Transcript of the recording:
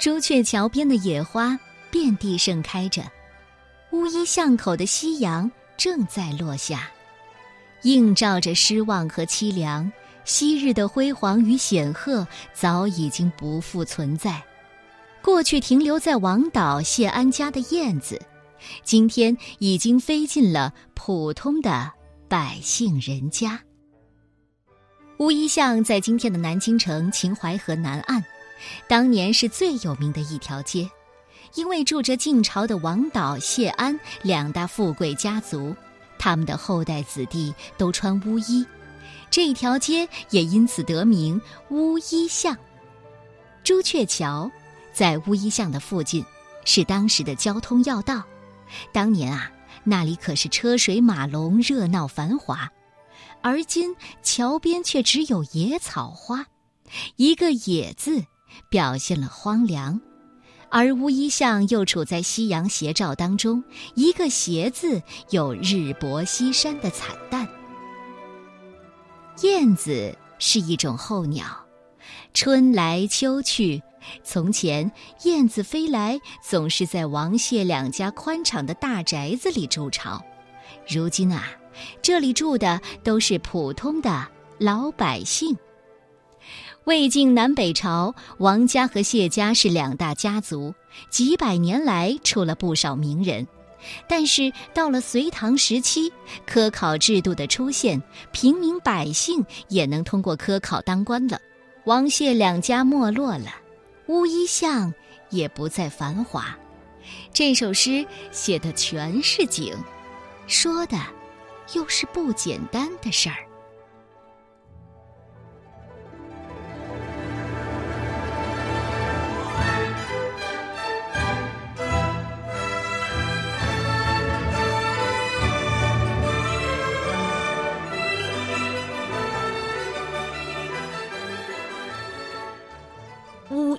朱雀桥边的野花遍地盛开着，乌衣巷口的夕阳正在落下，映照着失望和凄凉。昔日的辉煌与显赫早已经不复存在，过去停留在王导谢安家的燕子，今天已经飞进了普通的百姓人家。乌衣巷在今天的南京城秦淮河南岸。当年是最有名的一条街，因为住着晋朝的王导、谢安两大富贵家族，他们的后代子弟都穿乌衣，这条街也因此得名乌衣巷。朱雀桥在乌衣巷的附近，是当时的交通要道。当年啊，那里可是车水马龙、热闹繁华，而今桥边却只有野草花，一个“野”字。表现了荒凉，而乌衣巷又处在夕阳斜照当中，一个“斜”字有日薄西山的惨淡。燕子是一种候鸟，春来秋去。从前，燕子飞来总是在王谢两家宽敞的大宅子里筑巢，如今啊，这里住的都是普通的老百姓。魏晋南北朝，王家和谢家是两大家族，几百年来出了不少名人。但是到了隋唐时期，科考制度的出现，平民百姓也能通过科考当官了。王谢两家没落了，乌衣巷也不再繁华。这首诗写的全是景，说的又是不简单的事儿。